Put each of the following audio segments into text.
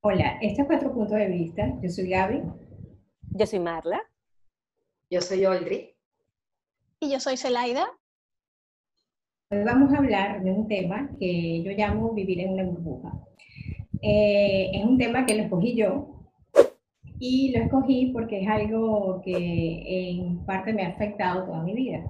Hola, este es Cuatro Puntos de Vista. Yo soy Gaby. Yo soy Marla. Yo soy Oldri. Y yo soy Zelaida. Hoy vamos a hablar de un tema que yo llamo vivir en una burbuja. Eh, es un tema que lo escogí yo y lo escogí porque es algo que en parte me ha afectado toda mi vida.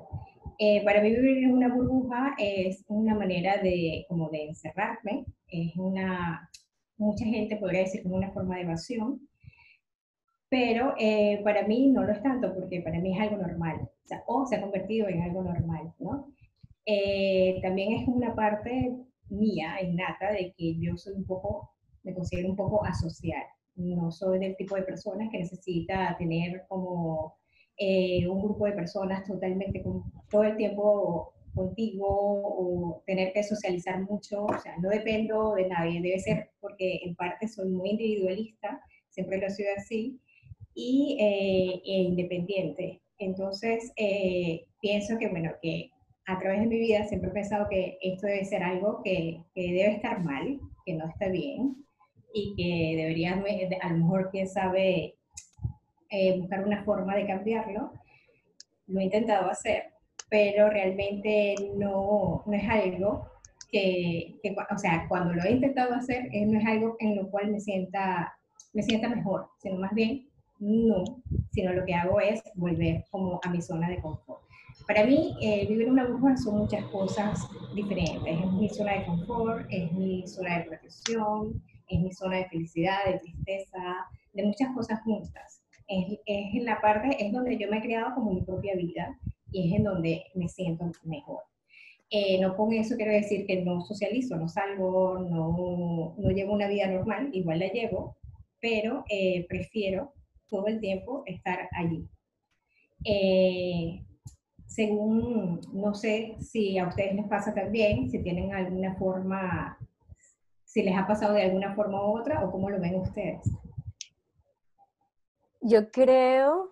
Eh, para mí vivir en una burbuja es una manera de, como de encerrarme, es una, mucha gente podría decir como una forma de evasión, pero eh, para mí no lo es tanto porque para mí es algo normal, o, sea, o se ha convertido en algo normal, ¿no? Eh, también es una parte mía, innata, de que yo soy un poco, me considero un poco asocial. No soy del tipo de personas que necesita tener como eh, un grupo de personas totalmente, con, todo el tiempo contigo o tener que socializar mucho, o sea, no dependo de nadie, debe ser porque en parte soy muy individualista, siempre lo he sido así, y eh, e independiente. Entonces, eh, pienso que, bueno, que a través de mi vida siempre he pensado que esto debe ser algo que, que debe estar mal, que no está bien, y que debería, a lo mejor, quién sabe, eh, buscar una forma de cambiarlo. Lo he intentado hacer, pero realmente no, no es algo que, que, o sea, cuando lo he intentado hacer, no es algo en lo cual me sienta, me sienta mejor, sino más bien no, sino lo que hago es volver como a mi zona de confort. Para mí, eh, vivir en una burbuja son muchas cosas diferentes. Es mi zona de confort, es mi zona de protección, es mi zona de felicidad, de tristeza, de muchas cosas juntas. Es, es en la parte, es donde yo me he creado como mi propia vida y es en donde me siento mejor. Eh, no con eso quiero decir que no socializo, no salgo, no, no llevo una vida normal, igual la llevo, pero eh, prefiero todo el tiempo estar allí. Eh, según, no sé si a ustedes les pasa también, si tienen alguna forma, si les ha pasado de alguna forma u otra o cómo lo ven ustedes. Yo creo,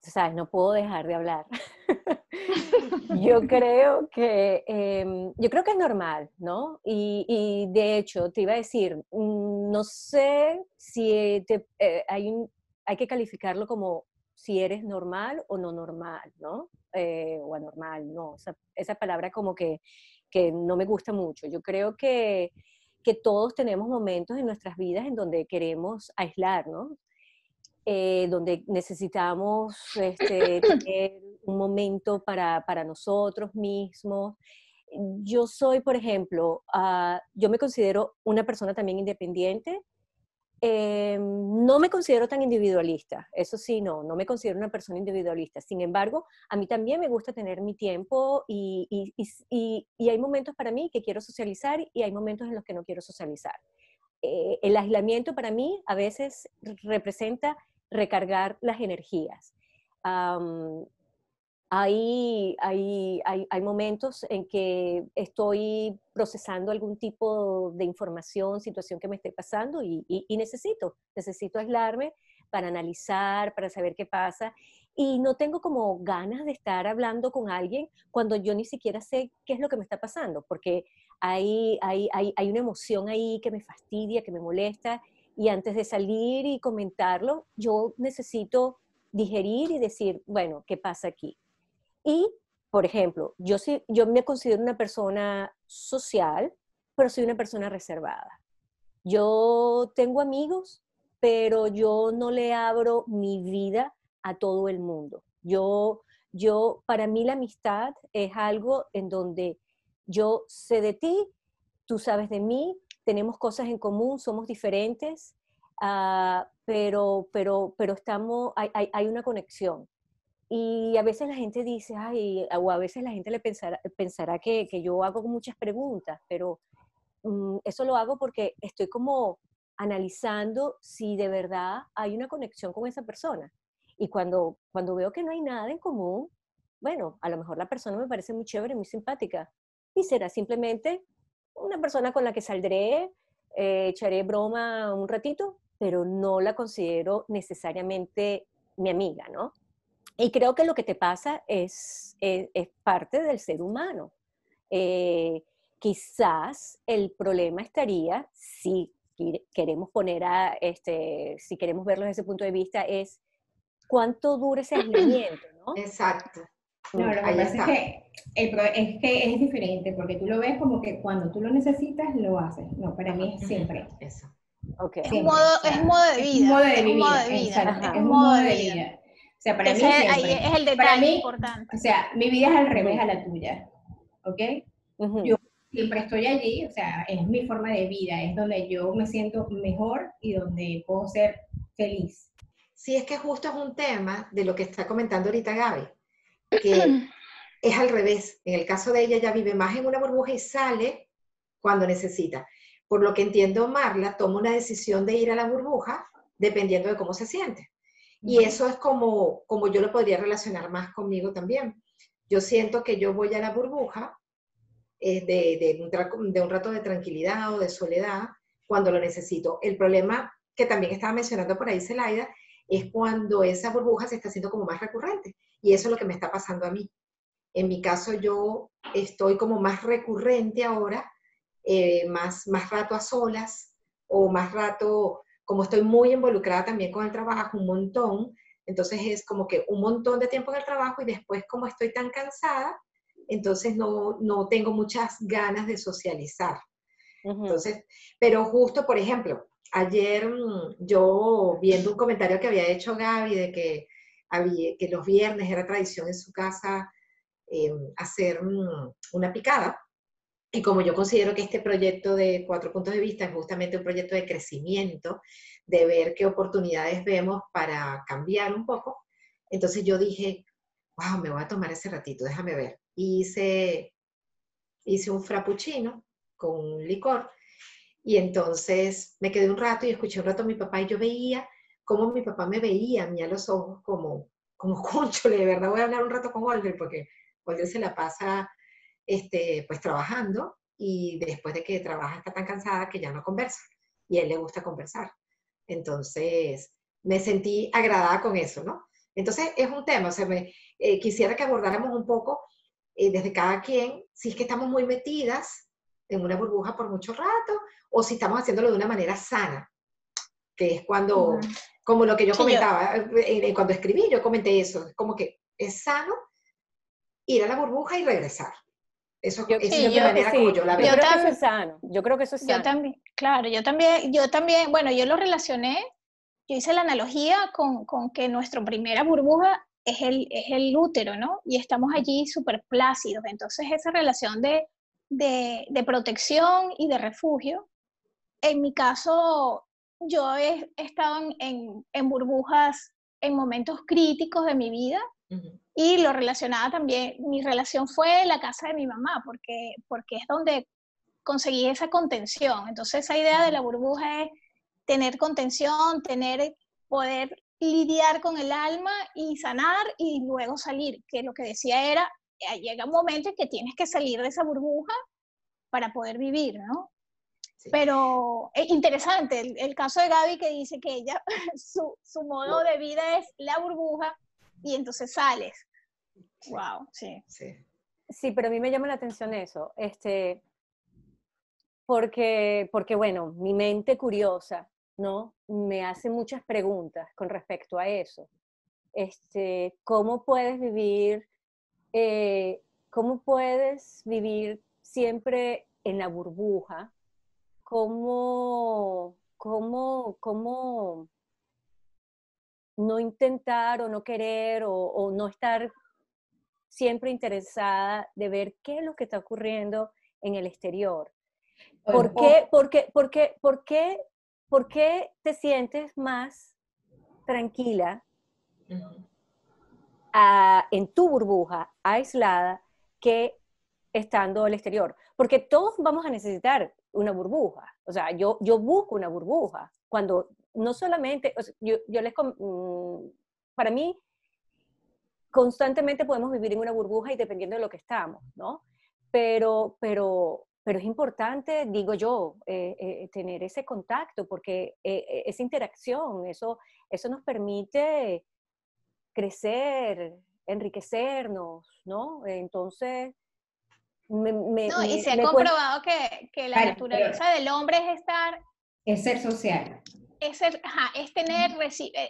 sabes, no puedo dejar de hablar. yo creo que em, yo creo que es normal, ¿no? Y, y, de hecho te iba a decir, mm, no sé si eh, hay hay que calificarlo como si eres normal o no normal, ¿no? Eh, o anormal, no. esa palabra como que, que, no me gusta mucho. Yo creo que, que, todos tenemos momentos en nuestras vidas en donde queremos aislarnos, eh, donde necesitamos este, tener un momento para, para, nosotros mismos. Yo soy, por ejemplo, uh, yo me considero una persona también independiente, eh, no me considero tan individualista, eso sí, no, no me considero una persona individualista. Sin embargo, a mí también me gusta tener mi tiempo y, hay momentos para mí que quiero socializar y hay momentos en los que no quiero socializar. Eh, el aislamiento para mí a veces representa recargar las energías. Hay, hay, hay, hay, momentos en que estoy procesando algún tipo de información, situación que me esté pasando y, y, necesito, necesito aislarme para analizar, para saber qué pasa. Y no tengo como ganas de estar hablando con alguien cuando yo ni siquiera sé qué es lo que me está pasando, porque hay, hay, hay una emoción ahí que me fastidia, que me molesta, y antes de salir y comentarlo, yo necesito digerir y decir, bueno, ¿qué pasa aquí? Y, por ejemplo, yo, sí, yo me considero una persona social, pero soy una persona reservada. Yo tengo amigos, pero yo no le abro mi vida a todo el mundo. Yo, yo, para mí la amistad es algo en donde yo sé de ti, tú sabes de mí, tenemos cosas en común, somos diferentes, uh, pero, pero, pero estamos, hay, hay, hay, una conexión. Y a veces la gente dice, ay, o a veces la gente le pensará, pensará que, que yo hago muchas preguntas, pero um, eso lo hago porque estoy como analizando si de verdad hay una conexión con esa persona. Y cuando, cuando veo que no hay nada en común, bueno, a lo mejor la persona me parece muy chévere, muy simpática, y será simplemente una persona con la que saldré, eh, echaré broma un ratito, pero no la considero necesariamente mi amiga, ¿no? Y creo que lo que te pasa es, es, parte del ser humano. Eh, quizás el problema estaría, si queremos poner a, este, si queremos verlo desde ese punto de vista, es cuánto dura ese aislamiento, ¿no? Exacto. No, lo que pasa es que, es que es diferente, porque tú lo ves como que cuando tú lo necesitas, lo haces. No, para mí es siempre. Eso. Okay. Es, un modo, es modo de vida. Es un modo de, vida. Modo de vida. Es un modo de vida. Sea, para mí siempre. Ahí es el detalle importante. O sea, mi vida es al revés a la tuya. ¿Ok? Yo siempre estoy allí, o sea, es mi forma de vida, es donde yo me siento mejor y donde puedo ser feliz. Sí, es que justo es un tema de lo que está comentando ahorita Gaby, que es al revés. En el caso de ella, ella vive más en una burbuja y sale cuando necesita. Por lo que entiendo, Marla toma una decisión de ir a la burbuja dependiendo de cómo se siente. Y eso es como, como yo lo podría relacionar más conmigo también. Yo siento que yo voy a la burbuja eh, de, de, un, de un rato de tranquilidad o de soledad cuando lo necesito. El problema que también estaba mencionando por ahí Celaida es cuando esa burbuja se está haciendo como más recurrente. Y eso es lo que me está pasando a mí. En mi caso, yo estoy como más recurrente ahora, eh, más, más rato a solas o más rato, como estoy muy involucrada también con el trabajo, un montón, entonces es como que un montón de tiempo en el trabajo y después como estoy tan cansada, entonces no, no tengo muchas ganas de socializar. Entonces, pero justo, por ejemplo, ayer mm, yo viendo un comentario que había hecho Gaby de que, había, que los viernes era tradición en su casa eh, hacer mm, una picada. Y como yo considero que este proyecto de cuatro puntos de vista es justamente un proyecto de crecimiento, de ver qué oportunidades vemos para cambiar un poco, entonces yo dije, wow, me voy a tomar ese ratito, déjame ver. Hice, hice un frappuccino con licor y entonces me quedé un rato y escuché un rato a mi papá y yo veía cómo mi papá me veía a los ojos como, como conchole, de verdad voy a hablar un rato con Olga porque Olga se la pasa este, pues trabajando y después de que trabaja está tan cansada que ya no conversa y a él le gusta conversar. Entonces me sentí agradada con eso, ¿no? Entonces es un tema, o sea, me, eh, quisiera que abordáramos un poco eh, desde cada quien, si es que estamos muy metidas en una burbuja por mucho rato o si estamos haciéndolo de una manera sana, que es cuando, como lo que yo comentaba, eh, cuando escribí, yo comenté eso, como que es sano ir a la burbuja y regresar. Eso, es de manera como yo la veo. Yo creo que eso es sano. Yo creo que eso es sano. Yo también, claro, yo también, yo también, bueno, yo lo relacioné, yo hice la analogía con, con que nuestra primera burbuja es el, es el útero, ¿no? Y estamos allí súper plácidos. Entonces, esa relación de, de, de, protección y de refugio en mi caso, yo he, estado en, en, burbujas en momentos críticos de mi vida y lo relacionaba también, mi relación fue la casa de mi mamá, porque, porque es donde conseguí esa contención. Entonces esa idea de la burbuja es tener contención, tener, poder lidiar con el alma y sanar y luego salir, que lo que decía era, eh, llega un momento en que tienes que salir de esa burbuja para poder vivir, ¿no? Pero es interesante el, caso de Gaby que dice que ella, su, su, modo de vida es la burbuja y entonces sales. Wow, sí. sí. Sí, pero a mí me llama la atención eso, este, porque, porque bueno, mi mente curiosa, ¿no? Me hace muchas preguntas con respecto a eso. Este, ¿Cómo puedes vivir, eh, cómo puedes vivir siempre en la burbuja cómo, cómo, cómo no intentar o no querer o, no estar siempre interesada de ver qué es lo que está ocurriendo en el exterior. ¿Por qué, por, qué, por, qué, por, qué, por qué te sientes más tranquila en tu burbuja, aislada, que estando al exterior? Porque todos vamos a necesitar una burbuja. O sea, yo, yo busco una burbuja. Cuando no solamente, yo, yo les, mm, para mí, constantemente podemos vivir en una burbuja y dependiendo de lo que estamos, ¿no? Pero, pero pero es importante, digo yo, eh, eh, tener ese contacto, porque eh, esa interacción, eso, eso nos permite crecer, enriquecernos, ¿no? Entonces, me, no, y se ha comprobado que, que, la naturaleza del hombre es estar... Es ser social. Es, es tener,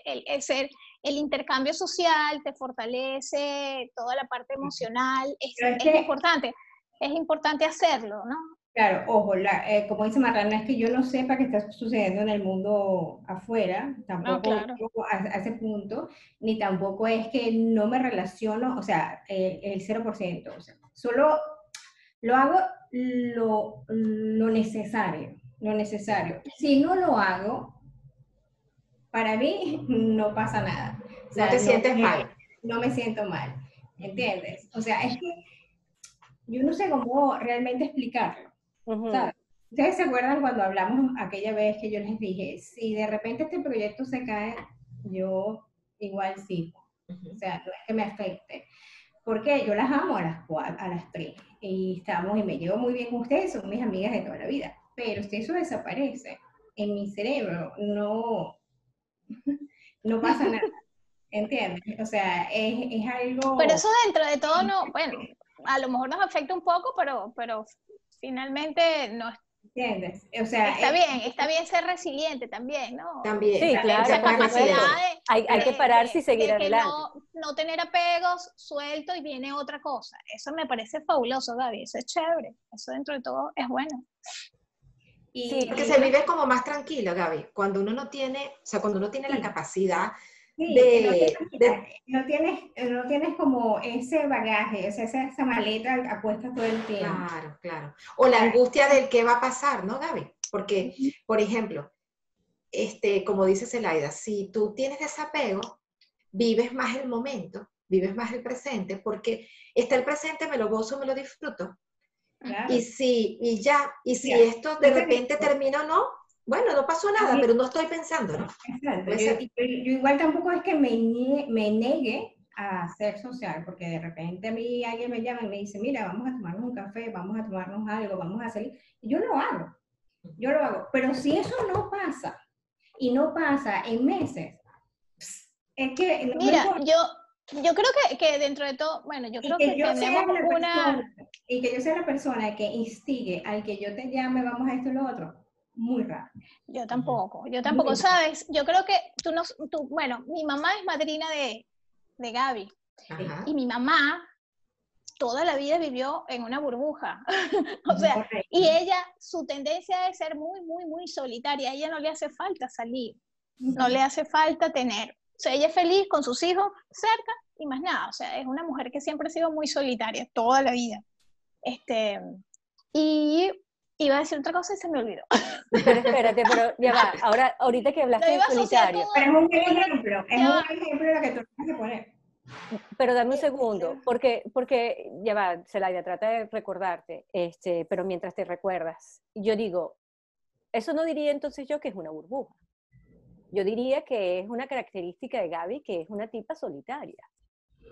el, el, ser, el intercambio social te fortalece toda la parte emocional, es, es importante es importante hacerlo, ¿no? Claro, ojo, eh, como dice Marrana, es que yo no sepa qué está sucediendo en el mundo afuera, tampoco a, ese punto, ni tampoco es que no me relaciono, o sea, el 0%, o sea, solo lo hago lo, lo necesario, lo necesario. Si no lo hago, para mí no pasa nada. no te sientes mal. No me siento mal, ¿entiendes? O sea, es que yo no sé cómo realmente explicarlo. ¿Ustedes se acuerdan cuando hablamos aquella vez que yo les dije, si de repente este proyecto se cae, yo igual sí. O sea, no es que me afecte. Porque yo las amo a las, a las tres. Y estamos, y me llevo muy bien con ustedes, son mis amigas de toda la vida. Pero si eso desaparece en mi cerebro, no, no pasa nada. ¿Entiendes? O sea, es, es algo... Pero eso dentro de todo no, bueno, a lo mejor nos afecta un poco, pero, pero finalmente no ¿Entiendes? O sea, está bien, está bien ser resiliente también, ¿no? También. Sí, claro. hay, hay, que pararse y seguir adelante. No, no, tener apegos, suelto y viene otra cosa. Eso me parece fabuloso, Gaby. Eso es chévere. Eso dentro de todo es bueno. Y, sí, porque se vive como más tranquilo, Gaby. Cuando uno no tiene, o sea, cuando uno tiene la capacidad de, no, tienes, no, tienes, como ese bagaje, o sea, esa, esa maleta apuesta todo el tiempo. Claro, claro. O la angustia del qué va a pasar, ¿no, Gaby? Porque, por ejemplo, este, como dice Zelaida, si tú tienes desapego, vives más el momento, vives más el presente, porque está el presente, me lo gozo, me lo disfruto. Y si, y ya, y si esto de repente termina o no, bueno, no pasó nada, pero no estoy pensando, ¿no? Exacto. Yo, igual tampoco es que me, me negue a ser social, porque de repente a mí alguien me llama y me dice, mira, vamos a tomarnos un café, vamos a tomarnos algo, vamos a salir. Y yo lo hago, yo lo hago. Pero si eso no pasa, y no pasa en meses, es que... Mira, yo, yo creo que, que, dentro de todo, bueno, yo creo que, tenemos una... y que yo sea la persona que instigue al que yo te llame, vamos a esto y lo otro, muy raro. Yo tampoco, yo tampoco, ¿sabes? Yo creo que tú no, tú, bueno, mi mamá es madrina de, de Gaby. Y mi mamá toda la vida vivió en una burbuja. o sea, y ella, su tendencia es ser muy, muy, muy solitaria. A ella no le hace falta salir, no le hace falta tener. O sea, ella es feliz con sus hijos cerca y más nada. O sea, es una mujer que siempre ha sido muy solitaria, toda la vida. Este, y Iba a decir otra cosa y se me olvidó. Pero espérate, pero ya va. Ahora, ahorita que hablaste de solitario. Pero es un ejemplo, es un ejemplo lo que tú tienes que poner. Pero dame un segundo, porque, porque ya va, Celaya, trata de recordarte, este, pero mientras te recuerdas, yo digo, eso no diría entonces yo que es una burbuja. Yo diría que es una característica de Gaby, que es una tipa solitaria,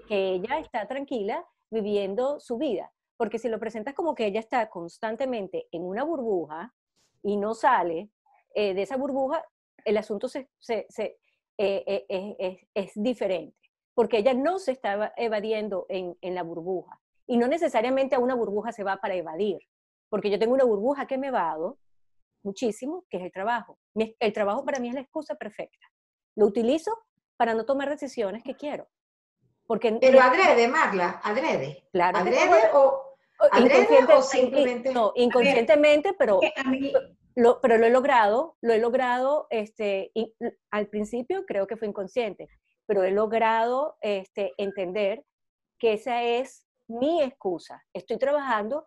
que ella está tranquila viviendo su vida porque si lo presentas como que ella está constantemente en una burbuja y no sale eh, de esa burbuja, el asunto eh, eh, es, es, diferente, porque ella no se está evadiendo en, en, la burbuja. Y no necesariamente a una burbuja se va para evadir, porque yo tengo una burbuja que me evado muchísimo, que es el trabajo. El trabajo para mí es la excusa perfecta. Lo utilizo para no tomar decisiones que quiero. Porque Pero adrede, Marla, adrede. Claro. ¿Adrede o, Inconsciente, o simplemente? No, inconscientemente, pero, lo, pero lo he logrado, lo he logrado, este, al principio creo que fue inconsciente, pero he logrado este, entender que esa es mi excusa. Estoy trabajando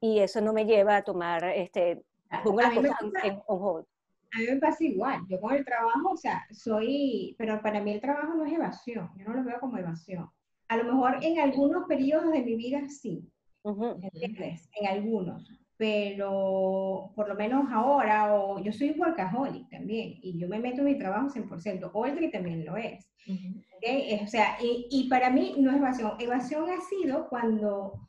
y eso no me lleva a tomar, este, pongo las cosas en on hold. A mí me pasa igual, yo con el trabajo, o sea, soy, pero para mí el trabajo no es evasión, yo no lo veo como evasión. A lo mejor en algunos periodos de mi vida sí, ¿entiendes? En algunos, pero por lo menos ahora, o yo soy workaholic también, y yo me meto en mi trabajo 100%, Audrey también lo es. O sea, y, y, para mí no es evasión, evasión ha sido cuando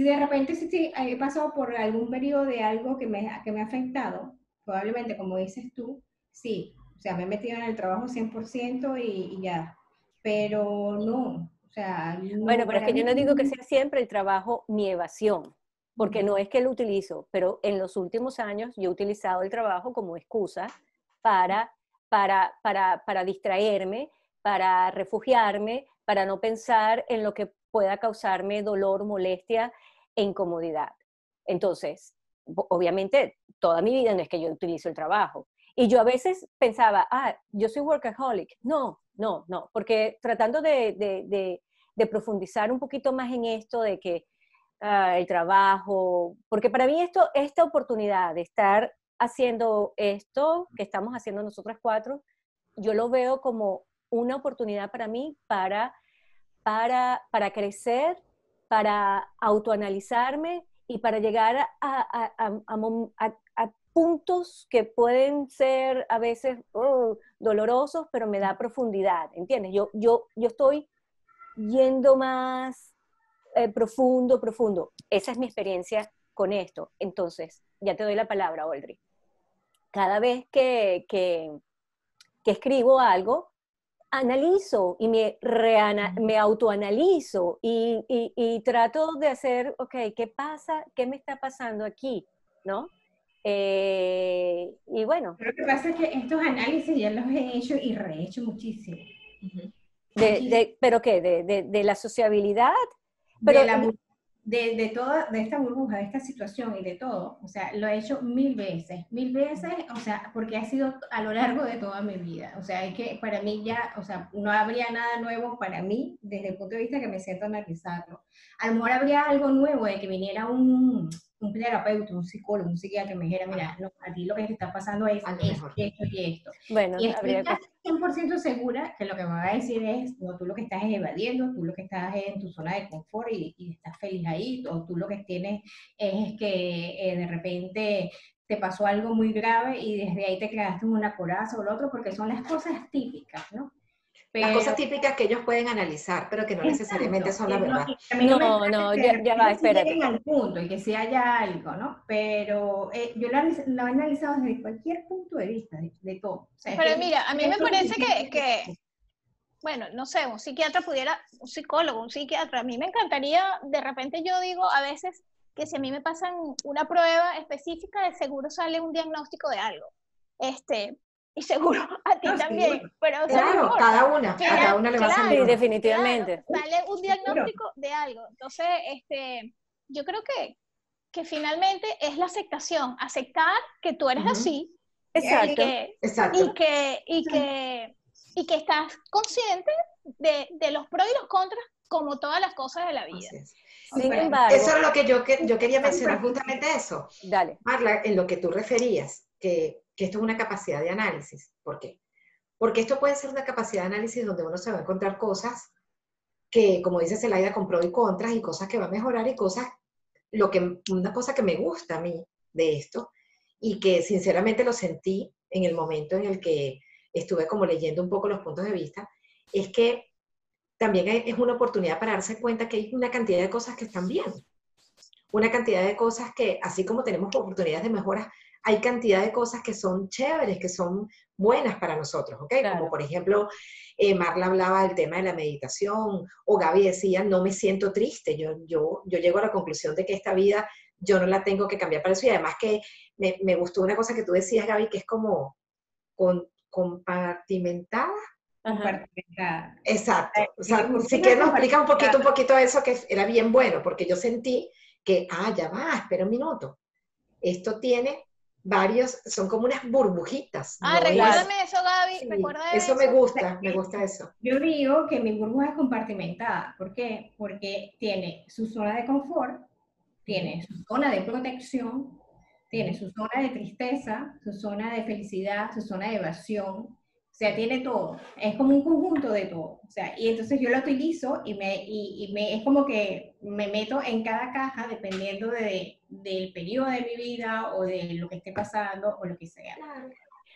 Si de repente sí, he pasado por algún periodo de algo que me, que me ha afectado, probablemente, como dices tú, sí, o sea, me he metido en el trabajo 100% y, y ya, pero no, o sea... bueno, pero es que yo no digo que sea siempre el trabajo mi evasión, porque no es que lo utilizo, pero en los últimos años yo he utilizado el trabajo como excusa para, para, para, para distraerme, para refugiarme, para no pensar en lo que pueda causarme dolor, molestia e incomodidad. Entonces, obviamente, toda mi vida no es que yo utilizo el trabajo. Y yo a veces pensaba, ah, yo soy workaholic. No, no, no, porque tratando de, de, de, profundizar un poquito más en esto de que ah, el trabajo, porque para mí esto, esta oportunidad de estar haciendo esto que estamos haciendo nosotras cuatro, yo lo veo como una oportunidad para mí para para, para crecer, para autoanalizarme y para llegar a, a, puntos que pueden ser a veces oh, dolorosos, pero me da profundidad, ¿entiendes? Yo, yo, yo estoy yendo más eh, profundo, profundo. Esa es mi experiencia con esto. Entonces, ya te doy la palabra, Oldri. Cada vez que, que escribo algo, analizo y me, me autoanalizo y, y, trato de hacer, ok, ¿qué pasa? ¿Qué me está pasando aquí? ¿No? Eh, y bueno. Lo que pasa es que estos análisis ya los he hecho y rehecho muchísimo. De, de, ¿Pero qué? ¿De, de, de la sociabilidad? Pero, de, de, toda, de esta burbuja, de esta situación y de todo, o sea, lo he hecho mil veces, mil veces, o sea, porque ha sido a lo largo de toda mi vida, o sea, es que para mí ya, o sea, no habría nada nuevo para mí desde el punto de vista que me siento analizarlo. A lo mejor habría algo nuevo de que viniera un, un terapeuta, un psicólogo, un psiquiatra que me dijera, mira, no, a ti lo que te está pasando es esto, esto y esto. Bueno, y estoy 100% segura que lo que me va a decir es, no, tú lo que estás es evadiendo, tú lo que estás es en tu zona de confort y, y estás feliz ahí, o tú lo que tienes es que eh, de repente te pasó algo muy grave y desde ahí te quedaste en una coraza o lo otro, porque son las cosas típicas, ¿no? Las cosas típicas que ellos pueden analizar, pero que no necesariamente son la verdad. No, no, ya, ya va, espérate. al punto y que si haya algo, ¿no? Pero eh, yo lo, he analizado desde cualquier punto de vista, de, todo. pero mira, a mí me parece que, que, bueno, no sé, un psiquiatra pudiera, un psicólogo, un psiquiatra, a mí me encantaría, de repente yo digo a veces que si a mí me pasan una prueba específica, de seguro sale un diagnóstico de algo. Este, y seguro a ti también. Pero, claro, cada una, a cada una le va a salir. Sí, definitivamente. sale un diagnóstico de algo. Entonces, este, yo creo que, que finalmente es la aceptación, aceptar que tú eres así. Exacto. Y que, Y que, y que, y que estás consciente de, de, los pros y los contras, como todas las cosas de la vida. Sin embargo, eso es lo que yo, que, yo quería mencionar, justamente eso. Dale. Marla, en lo que tú referías, que que esto es una capacidad de análisis. ¿Por qué? Porque esto puede ser una capacidad de análisis donde uno se va a encontrar cosas que, como dice Celaya, con pros y contras y cosas que va a mejorar y cosas, lo que, una cosa que me gusta a mí de esto y que sinceramente lo sentí en el momento en el que estuve como leyendo un poco los puntos de vista, es que también es una oportunidad para darse cuenta que hay una cantidad de cosas que están bien, una cantidad de cosas que, así como tenemos oportunidades de mejora, hay cantidad de cosas que son chéveres, que son buenas para nosotros, ¿ok? Como por ejemplo, eh, Marla hablaba del tema de la meditación, o Gaby decía, no me siento triste, yo, yo, yo llego a la conclusión de que esta vida yo no la tengo que cambiar para eso, y además que me, me gustó una cosa que tú decías, Gaby, que es como con, compartimentada. Compartimentada. Exacto. O sea, si quieres nos explica un poquito, un poquito eso que era bien bueno, porque yo sentí que, ah, ya va, espera un minuto. Esto tiene varios, son como unas burbujitas. Ah, recuérdame eso, Gaby, eso, me gusta, me gusta eso. Yo digo que mi burbuja es compartimentada, ¿por qué? Porque tiene su zona de confort, tiene su zona de protección, tiene su zona de tristeza, su zona de felicidad, su zona de evasión, sea, tiene todo. Es como un conjunto de todo. O sea, y entonces yo lo utilizo y, me, y, me, es como que me meto en cada caja dependiendo de, del periodo de mi vida o de lo que esté pasando o lo que sea.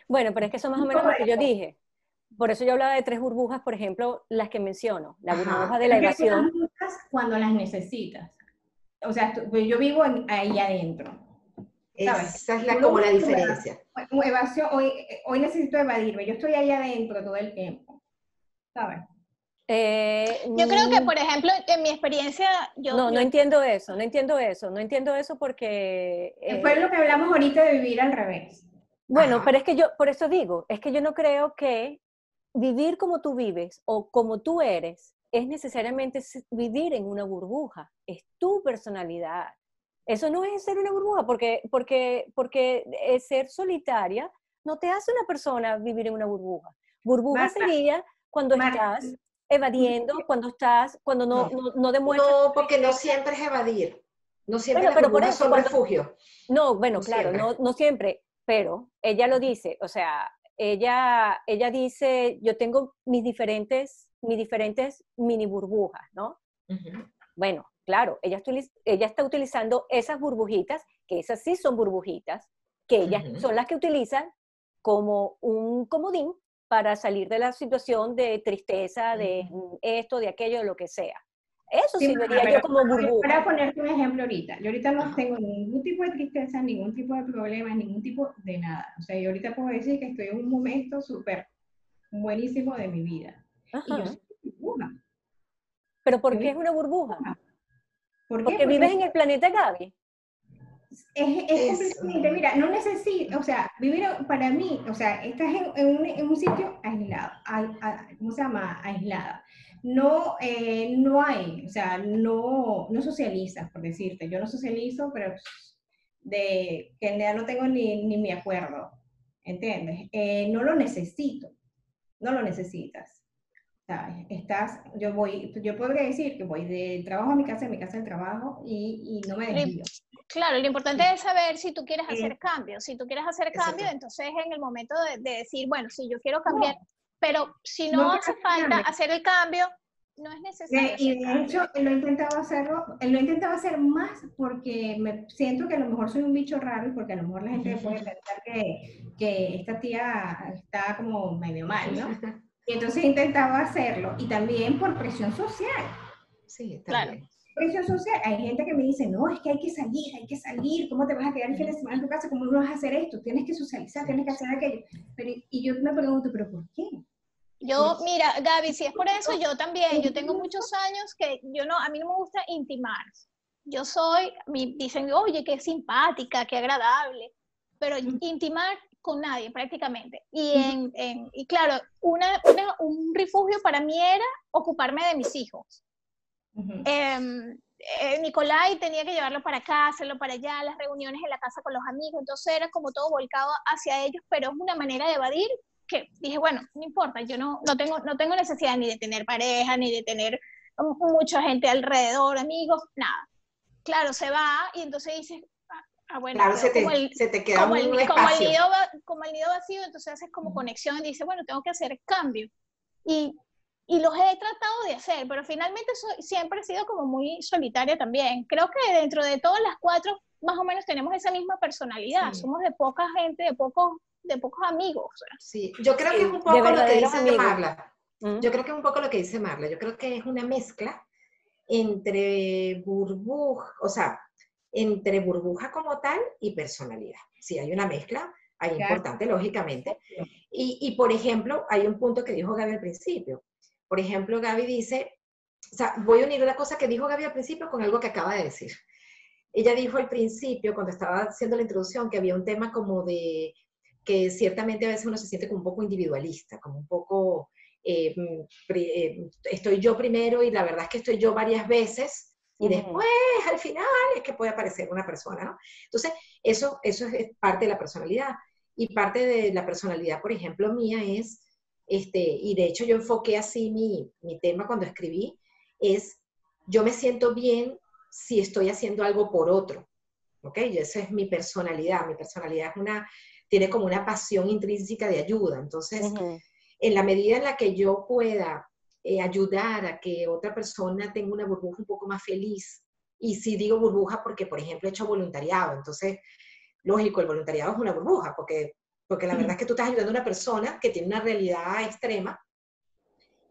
Bueno, pero es que eso más o menos lo que yo dije. Por eso yo hablaba de tres burbujas, por ejemplo, las que menciono. La burbuja de la evasión. Cuando las necesitas. o sea, pues yo vivo ahí adentro. Esa es la, como la diferencia. Evasión, hoy, hoy necesito evadirme, yo estoy ahí adentro todo el tiempo, ¿sabes? Eh, yo creo que, mm. por ejemplo, en mi experiencia, yo... No, no entiendo eso, no entiendo eso, no entiendo eso porque... Eh, Fue lo que hablamos ahorita de vivir al revés. Bueno, pero es que yo, por eso digo, es que yo no creo que vivir como tú vives o como tú eres es necesariamente vivir en una burbuja, es tu personalidad. Eso no es ser una burbuja, porque, porque, porque ser solitaria no te hace una persona vivir en una burbuja. Burbuja sería cuando estás evadiendo, cuando estás, cuando no, no. no, demuestras... No, porque no siempre es evadir. No siempre pero por eso, son refugio. No, bueno, claro, No, no siempre, pero ella lo dice, o sea, ella, ella dice, yo tengo mis diferentes, mis diferentes mini burbujas, ¿no? Bueno, claro, ella, ella está utilizando esas burbujitas, que esas sí son burbujitas, que ellas son las que utilizan como un comodín para salir de la situación de tristeza, de esto, de aquello, de lo que sea. Eso sí, vería yo como burbuja. Para ponerte un ejemplo ahorita, yo ahorita no tengo ningún tipo de tristeza, ningún tipo de problema, ningún tipo de nada. O sea, yo ahorita puedo decir que estoy en un momento súper buenísimo de mi vida. Y yo soy burbuja. ¿Pero por qué es una burbuja? Porque vives en el planeta Gaby. Es, es, completamente, mira, no necesito, o sea, vivir para mí, o sea, estás en, un, en un, sitio aislado, ¿cómo se llama? Aislada. No, eh, no hay, o sea, no, no socializas, por decirte. Yo no socializo, pero de que en realidad no tengo ni, ni mi acuerdo, ¿entiendes? Eh, no lo necesito, no lo necesitas. ¿Sabes? Estás, yo voy, yo podría decir que voy del trabajo a mi casa, de mi casa al trabajo y, y no me desvío. Claro, lo importante es saber si tú quieres hacer cambios. Si tú quieres hacer cambios, entonces en el momento de, decir, bueno, si yo quiero cambiar, pero si no, hace falta hacer el cambio, no es necesario. y de hecho, lo he intentado hacerlo, lo he intentado hacer más porque me siento que a lo mejor soy un bicho raro y porque a lo mejor la gente puede pensar que, que esta tía está como medio mal, ¿no? Y entonces he intentado hacerlo y también por presión social. Sí, claro presión social, hay gente que me dice, no, es que hay que salir, hay que salir, ¿cómo te vas a quedar el fin de semana en tu casa? ¿Cómo no vas a hacer esto? Tienes que socializar, tienes que hacer aquello. Pero, y yo me pregunto, ¿pero por qué? Yo, mira, Gaby, si es por eso, yo también, yo tengo muchos años que yo no, a mí no me gusta intimar. Yo soy, me dicen, oye, qué simpática, qué agradable, pero intimar con nadie prácticamente. Y, en, en, y claro, una, un refugio para mí era ocuparme de mis hijos. Em, eh, Nicolai tenía que llevarlo para acá, hacerlo para allá, las reuniones en la casa con los amigos, entonces era como todo volcado hacia ellos, pero es una manera de evadir que dije, bueno, no importa, yo no, no, tengo, no tengo necesidad ni de tener pareja, ni de tener mucha gente alrededor, amigos, nada. Claro, se va y entonces dices, ah, bueno, claro, se te, se te, queda como, el, como, el nido, como el nido vacío, entonces haces como conexión y dices, bueno, tengo que hacer cambio. Y y los he tratado de hacer, pero finalmente siempre he sido como muy solitaria también. Creo que dentro de todas las cuatro, más o menos tenemos esa misma personalidad. Somos de poca gente, de pocos, de pocos amigos. Sí, yo creo que es un poco lo que dice Marla. ¿Mm? Yo creo que es un poco lo que dice Marla. Yo creo que es una mezcla entre burbuja, o sea, entre burbuja como tal y personalidad. Sí, hay una mezcla, hay importante, lógicamente. Y, y, por ejemplo, hay un punto que dijo Gaby al principio. Por ejemplo, Gaby dice, o sea, voy a unir una cosa que dijo Gaby al principio con algo que acaba de decir. Ella dijo al principio, cuando estaba haciendo la introducción, que había un tema como de que ciertamente a veces uno se siente como un poco individualista, como un poco, eh, eh, estoy yo primero y la verdad es que estoy yo varias veces y después al final es que puede aparecer una persona, ¿no? Entonces, eso, eso es parte de la personalidad. Y parte de la personalidad, por ejemplo, mía es este, y de hecho yo enfoqué así mi, mi tema cuando escribí, es yo me siento bien si estoy haciendo algo por otro, ¿ok? Y esa es mi personalidad, mi personalidad es una, tiene como una pasión intrínseca de ayuda, entonces, en la medida en la que yo pueda eh, ayudar a que otra persona tenga una burbuja un poco más feliz, y si digo burbuja porque, por ejemplo, he hecho voluntariado, entonces, lógico, el voluntariado es una burbuja, porque porque la verdad es que tú estás ayudando a una persona que tiene una realidad extrema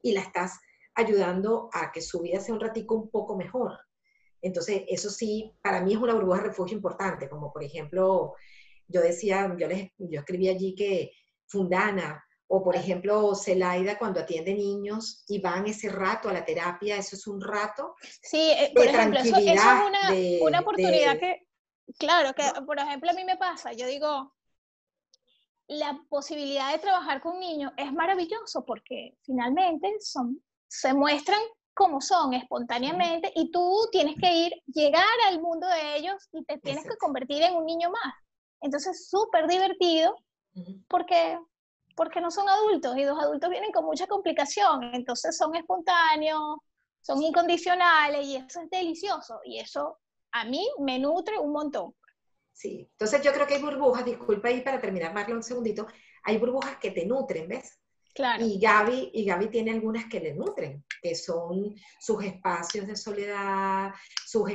y la estás ayudando a que su vida sea un ratico un poco mejor. Entonces, eso sí, para mí es una burbuja de refugio importante, como por ejemplo, yo decía, yo, les, yo escribí allí que Fundana, o por ejemplo, Celaida cuando atiende niños y van ese rato a la terapia, eso es un rato. Sí, eh, por ejemplo, eso, es una, una oportunidad que, claro, que por ejemplo a mí me pasa, yo digo, la posibilidad de trabajar con niños es maravilloso porque finalmente son, se muestran como son espontáneamente y tú tienes que ir, llegar al mundo de ellos y te tienes que convertir en un niño más. Entonces, súper divertido porque, porque no son adultos y los adultos vienen con mucha complicación, entonces son espontáneos, son incondicionales y eso es delicioso y eso a mí me nutre un montón. Sí, entonces yo creo que hay burbujas, disculpa ahí para terminar, Marlon, un segundito, hay burbujas que te nutren, ¿ves? Claro. Y Gaby, y Gaby tiene algunas que le nutren, que son sus espacios de soledad, sus,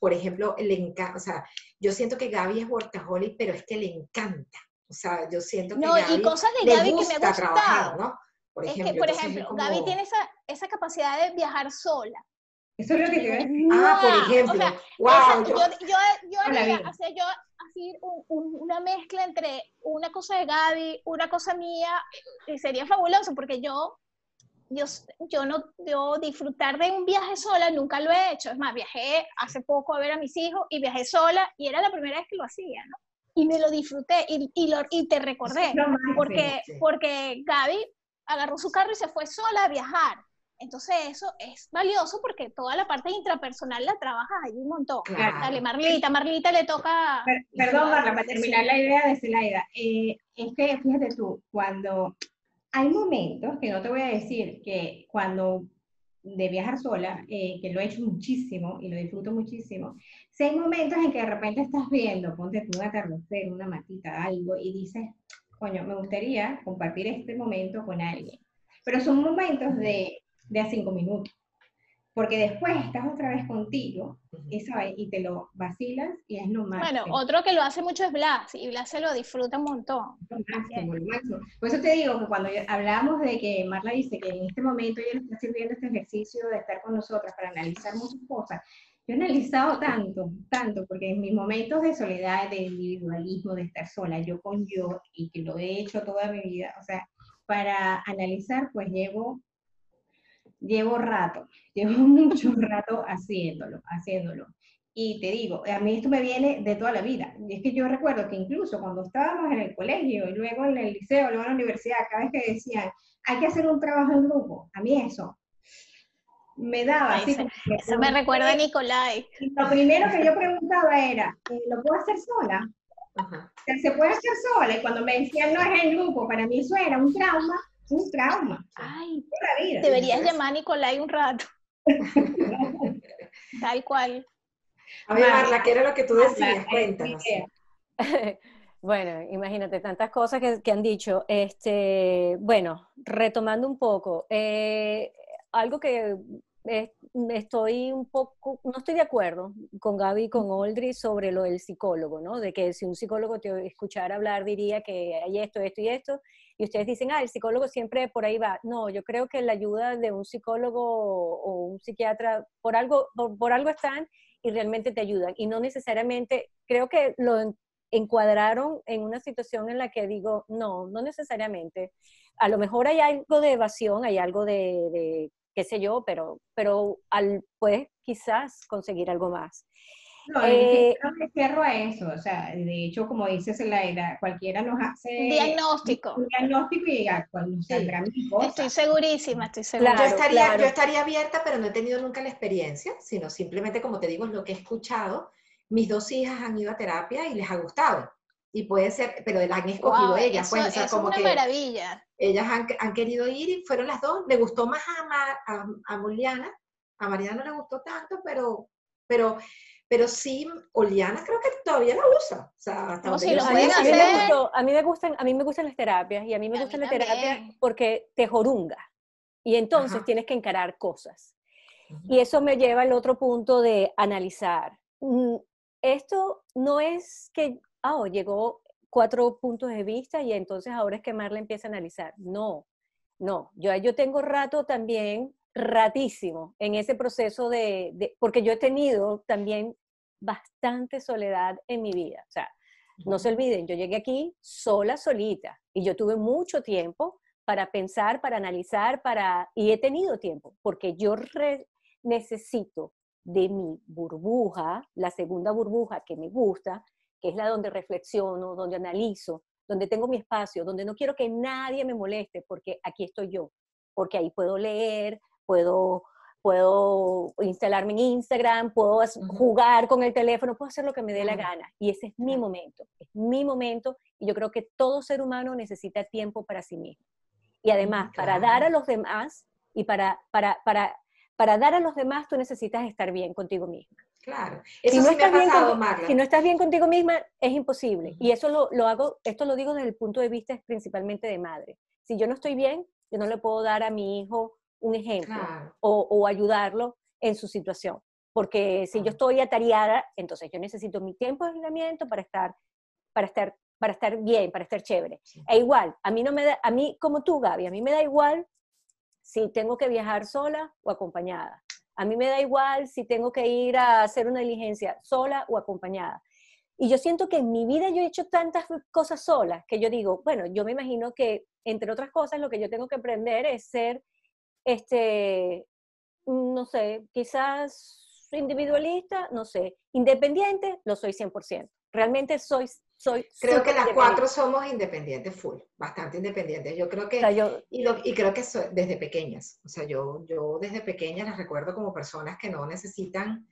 por ejemplo, le encanta, o sea, yo siento que Gaby es workaholic, pero es que le encanta. O sea, yo siento que no, Gaby y cosas de Gaby que me gusta trabajar, ¿no? Por ejemplo, es que, por ejemplo, Gaby tiene esa, esa capacidad de viajar sola. Eso es lo que te voy Ah, por ejemplo. O sea, wow, yo, yo, yo, haría, hacer yo así una mezcla entre una cosa de Gaby, una cosa mía, y sería fabuloso porque yo, yo, yo no, yo disfrutar de un viaje sola nunca lo he hecho. Es más, viajé hace poco a ver a mis hijos y viajé sola y era la primera vez que lo hacía, ¿no? Y me lo disfruté y, y, lo, y te recordé, porque, porque Gaby agarró su carro y se fue sola a viajar entonces eso es valioso porque toda la parte intrapersonal la trabajas allí un montón. Dale, Marlita, Marlita le toca... perdón, Marla, para terminar la idea de Celaida. Eh, es que, fíjate tú, cuando hay momentos, que no te voy a decir que cuando de viajar sola, eh, que lo he hecho muchísimo y lo disfruto muchísimo, si hay momentos en que de repente estás viendo, ponte tú un atardecer, una matita, algo, y dices, coño, me gustaría compartir este momento con alguien. Pero son momentos de de a cinco minutos. Porque después estás otra vez contigo y, y te lo vacilas y es lo más. Bueno, otro que lo hace mucho es Blas, y Blas se lo disfruta un montón. Por eso te digo que cuando hablamos de que Marla dice que en este momento ella está sirviendo este ejercicio de estar con nosotras para analizar muchas cosas, yo he analizado tanto, tanto, porque en mis momentos de soledad, de individualismo, de estar sola, yo con yo, y que lo he hecho toda mi vida, o sea, para analizar, pues llevo llevo rato, llevo mucho rato haciéndolo, haciéndolo. Y te digo, a mí esto me viene de toda la vida. Y es que yo recuerdo que incluso cuando estábamos en el colegio y luego en el liceo, luego en la universidad, cada vez que decían, hay que hacer un trabajo en grupo, a mí eso me daba. Así eso me recuerda a Nicolai. Lo primero que yo preguntaba era, eh, ¿lo puedo hacer sola? ¿Se puede hacer sola? Y cuando me decían, no es en grupo, para mí eso era un trauma un trauma. Ay, deberías llamar a Nicolai un rato. Tal cual. A ver, Marla, ¿qué era lo que tú decías? Cuéntanos. Bueno, imagínate tantas cosas que, han dicho. Este, bueno, retomando un poco, eh, algo que estoy un poco, no estoy de acuerdo con Gaby y con Oldri sobre lo del psicólogo, ¿no? De que si un psicólogo te escuchara hablar diría que hay esto, esto y esto, y ustedes dicen, ah, el psicólogo siempre por ahí va. No, yo creo que la ayuda de un psicólogo o un psiquiatra, por algo, por, algo están y realmente te ayudan. Y no necesariamente, creo que lo encuadraron en una situación en la que digo, no, no necesariamente. A lo mejor hay algo de evasión, hay algo de qué sé yo, pero, pero al, puedes quizás conseguir algo más. No, eh, no me cierro a eso, o sea, de hecho, como dices Laida, cualquiera nos hace diagnóstico. Un, diagnóstico y cuando saldrá mi cosa. Estoy segurísima, estoy segura. yo, estaría, yo estaría abierta, pero no he tenido nunca la experiencia, sino simplemente, como te digo, es lo que he escuchado. Mis dos hijas han ido a terapia y les ha gustado. Y puede ser, pero la han escogido ellas. pues, o como es una maravilla. Ellas han, han, querido ir y fueron las dos. Le gustó más a, a, a Moliana. A Mariana no le gustó tanto, pero, pero, pero sí, Oliana creo que todavía la usa. O sea, hasta no, sí, lo a, mí, a, mí me gustó, a, mí me gustan, a mí me gustan las terapias y a mí me gustan las terapias porque te jorunga. Y entonces tienes que encarar cosas. Y eso me lleva al otro punto de analizar. Mm, esto no es que ah, oh, llegó cuatro puntos de vista y entonces ahora es que Marla empieza a analizar. No, no, yo, yo tengo rato también ratísimo en ese proceso de, porque yo he tenido también bastante soledad en mi vida. O sea, no se olviden, yo llegué aquí sola, solita, y yo tuve mucho tiempo para pensar, para analizar, para, y he tenido tiempo, porque yo necesito de mi burbuja, la segunda burbuja que me gusta, que es la donde reflexiono, donde analizo, donde tengo mi espacio, donde no quiero que nadie me moleste, porque aquí estoy yo, porque ahí puedo leer, puedo, puedo instalarme en Instagram, puedo jugar con el teléfono, puedo hacer lo que me dé la gana. Y ese es mi momento, es mi momento, y yo creo que todo ser humano necesita tiempo para sí mismo. Y además, para dar a los demás y para, para, para, para dar a los demás, tú necesitas estar bien contigo misma. Claro, eso si no, estás bien si no estás bien contigo misma, es imposible. Y eso lo, lo, hago, esto lo digo desde el punto de vista principalmente de madre. Si yo no estoy bien, yo no le puedo dar a mi hijo un ejemplo o, o, ayudarlo en su situación. Porque si yo estoy atareada, entonces yo necesito mi tiempo de aislamiento para estar, para estar, para estar bien, para estar chévere. E igual, a mí no me da, a mí como tú, Gaby, a mí me da igual si tengo que viajar sola o acompañada. A mí me da igual si tengo que ir a hacer una diligencia sola o acompañada. Y yo siento que en mi vida yo he hecho tantas cosas solas que yo digo, bueno, yo me imagino que, entre otras cosas, lo que yo tengo que aprender es ser, este, no sé, quizás individualista, no sé, independiente, lo soy 100%. Realmente soy soy creo que las cuatro somos independientes full, bastante independientes. Yo creo que, y, lo, y, creo que desde pequeñas, o sea, yo, yo desde pequeña las recuerdo como personas que no necesitan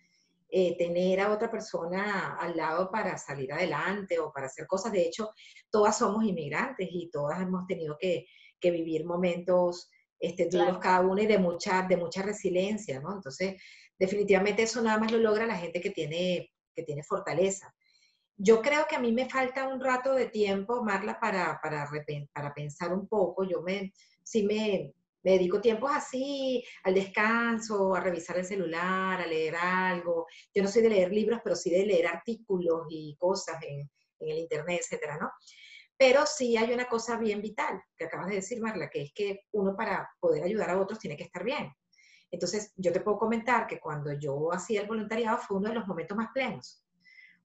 eh, tener a otra persona al lado para salir adelante o para hacer cosas. De hecho, todas somos inmigrantes y todas hemos tenido que, que vivir momentos este, duros cada una y de mucha, de mucha resiliencia, ¿no? Entonces, definitivamente eso nada más lo logra la gente que tiene, que tiene fortaleza. Yo creo que a mí me falta un rato de tiempo, Marla, para, para, para pensar un poco. Yo me, sí me, me dedico tiempos así al descanso, a revisar el celular, a leer algo. Yo no soy de leer libros, pero sí de leer artículos y cosas en, en el internet, etcétera, ¿no? Pero sí hay una cosa bien vital que acabas de decir, Marla, que es que uno para poder ayudar a otros tiene que estar bien. Entonces, yo te puedo comentar que cuando yo hacía el voluntariado fue uno de los momentos más plenos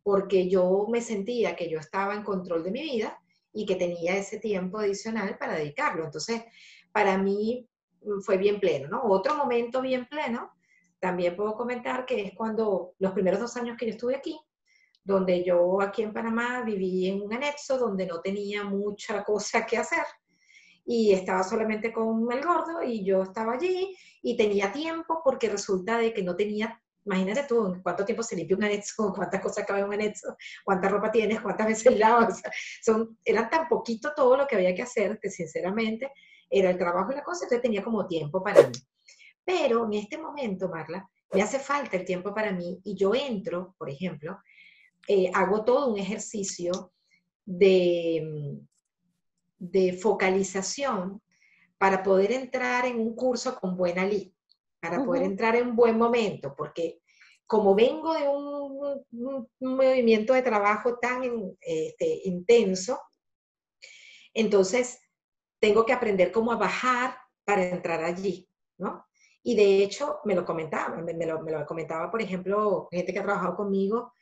porque yo me sentía que yo estaba en control de mi vida y que tenía ese tiempo adicional para dedicarlo. Entonces, para mí mm, fue bien pleno, ¿no? Otro momento bien pleno, también puedo comentar que es cuando los primeros dos años que yo estuve aquí, donde yo aquí en Panamá viví en un anexo donde no tenía mucha cosa que hacer y estaba solamente con el gordo y yo estaba allí y tenía tiempo porque resulta de que no tenía imagínate tú, cuánto tiempo se limpia un anexo, cuántas cosas cabe en un anexo, cuánta ropa tienes, cuántas veces lavas. son, eran tan poquito todo lo que había que hacer que sinceramente era el trabajo y la cosa, entonces tenía como tiempo para mí. Pero en este momento, Marla, me hace falta el tiempo para mí y yo entro, por ejemplo, eh, hago todo un ejercicio de, de focalización para poder entrar en un curso con buena lead para poder entrar en un buen momento, porque como vengo de un, movimiento de trabajo tan este, intenso, entonces tengo que aprender cómo a bajar para entrar allí, ¿no? Y de hecho, me lo comentaba, me, lo, me lo, comentaba, por ejemplo, gente que ha trabajado conmigo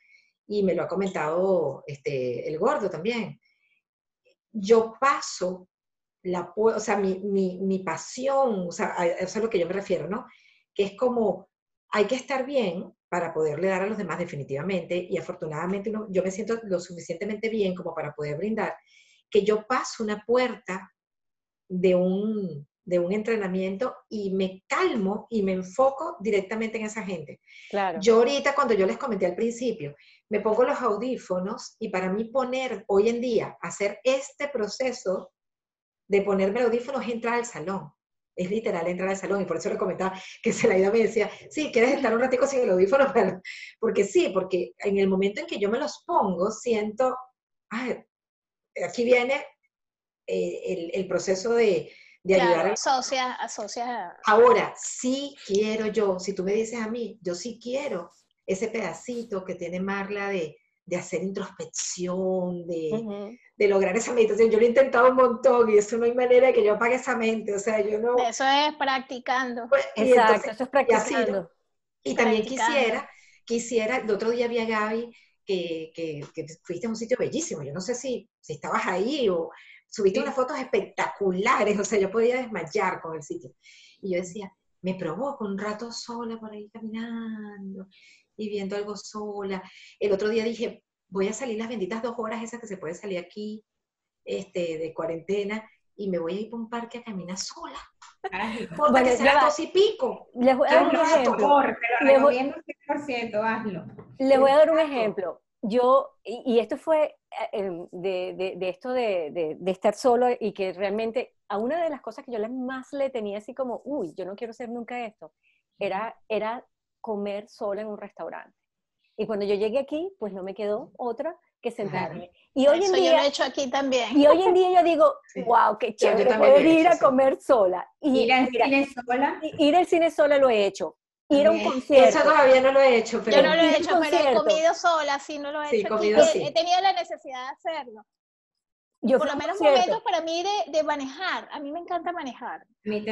y me lo ha comentado este, el gordo también. Yo paso la, o sea, mi, mi, mi pasión, o sea, eso es a lo que yo me refiero, ¿no? Que es como, hay que estar bien para poderle dar a los demás definitivamente, y afortunadamente yo me siento lo suficientemente bien como para poder brindar, que yo paso una puerta de un, de un entrenamiento y me calmo y me enfoco directamente en esa gente. Claro. Yo ahorita, cuando yo les comenté al principio, me pongo los audífonos y para mí poner hoy en día, hacer este proceso de ponerme audífonos es entrar al salón es literal entrar al salón y por eso le comentaba que Selaida me decía, sí, ¿quieres estar un ratico sin el audífono? porque sí, porque en el momento en que yo me los pongo, siento, ay, aquí viene eh, el, proceso de, de ayudar. Asocia, asocia. Ahora, sí quiero yo, si tú me dices a mí, yo sí quiero ese pedacito que tiene Marla de, de hacer introspección, de, de, lograr esa meditación. Yo lo he intentado un montón y eso no hay manera de que yo apague esa mente, o sea, yo no... Eso es practicando. Pues, Exacto, eso es practicando. Y, también quisiera, quisiera, el otro día vi a Gaby que, que, que, fuiste a un sitio bellísimo, yo no sé si, si estabas ahí o subiste unas fotos espectaculares, o sea, yo podía desmayar con el sitio. Y yo decía, me provoco un rato sola por ahí caminando y viendo algo sola. El otro día dije, voy a salir las benditas dos horas esas que se puede salir aquí este, de cuarentena y me voy a ir por un parque a caminar sola. Porque bueno, sea dos y pico. Les voy a dar un ejemplo. Les voy, 100%, hazlo. Les voy a dar un ejemplo. Yo, y, esto fue eh, em, de, de, de, esto de, de, estar solo y que realmente a una de las cosas que yo más le tenía así como, uy, yo no quiero hacer nunca esto, era, era comer sola en un restaurante. Y cuando yo llegué aquí, pues no me quedó otra que sentarme. Y hoy en día, yo lo he hecho aquí también. Y hoy en día yo digo, wow, qué chévere poder ir a comer sola. Y, ir al cine sola. Ir al cine sola lo he hecho. Ir a un concierto. Eso todavía no lo he hecho. Pero yo no lo he hecho, pero he comido sola, sí, no lo he hecho. Comido, sí. He tenido la necesidad de hacerlo. Yo por lo menos momentos para mí de, de, manejar. A mí me encanta manejar.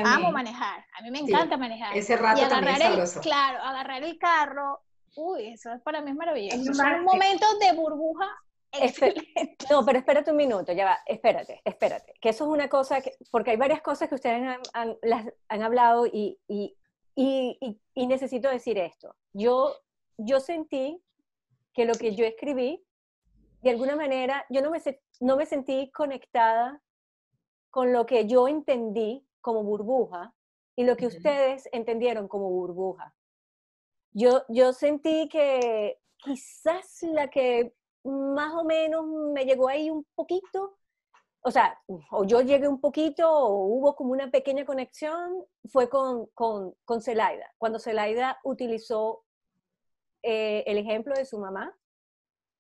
Amo manejar. A mí me encanta manejar. Ese rato y agarrar también el, Claro, agarrar el carro. Uy, eso para mí es maravilloso. Son momentos de burbuja Excelente. No, pero espérate un minuto, ya va, espérate, espérate. Que eso es una cosa, que, porque hay varias cosas que ustedes han, han, las, han hablado y, y, y, y, necesito decir esto. Yo, yo sentí que lo que yo escribí, de alguna manera, yo no me, no me sentí conectada con lo que yo entendí como burbuja y lo que ustedes entendieron como burbuja. Yo, yo sentí que quizás la que más o menos me llegó ahí un poquito, o sea, o yo llegué un poquito o hubo como una pequeña conexión, fue con, con, con Zelaida, cuando Zelaida utilizó eh, el ejemplo de su mamá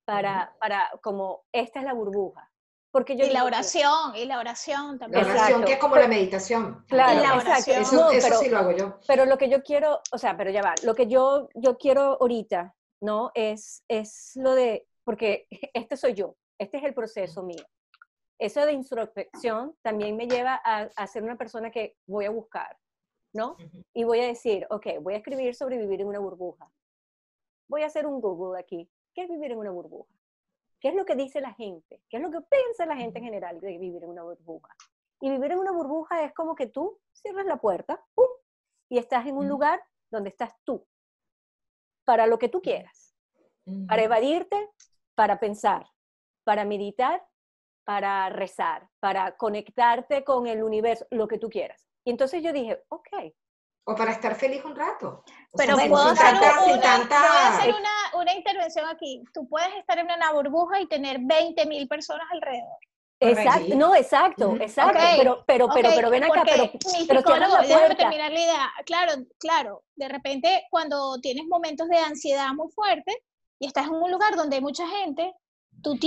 para, para como, esta es la burbuja. Porque yo y la oración, y la oración también. La oración, que es como la meditación. Claro, la oración. Eso, eso sí lo hago yo. Pero lo que yo quiero, o sea, pero ya va, lo que yo, yo quiero ahorita, ¿no? Es, es lo de, porque este soy yo, este es el proceso mío. Eso de introspección también me lleva a, a ser una persona que voy a buscar, ¿no? Y voy a decir, ok, voy a escribir sobre vivir en una burbuja. Voy a hacer un Google aquí. ¿Qué es vivir en una burbuja? ¿Qué es lo que dice la gente? ¿Qué es lo que piensa la gente en general de vivir en una burbuja? Y vivir en una burbuja es como que tú cierras la puerta ¡pum! y estás en un lugar donde estás tú, para lo que tú quieras, para evadirte, para pensar, para meditar, para rezar, para conectarte con el universo, lo que tú quieras. Y entonces yo dije, ok, o para estar feliz un rato. Pero puedo, hacer, una, una, intervención aquí. Tú puedes estar en una burbuja y tener 20 mil personas alrededor. Exacto, no, exacto, exacto, pero, pero, pero, pero ven acá, pero, mi pero déjame terminar la idea. Claro, claro, de repente cuando tienes momentos de ansiedad muy fuerte y estás en un lugar donde hay mucha gente, tú,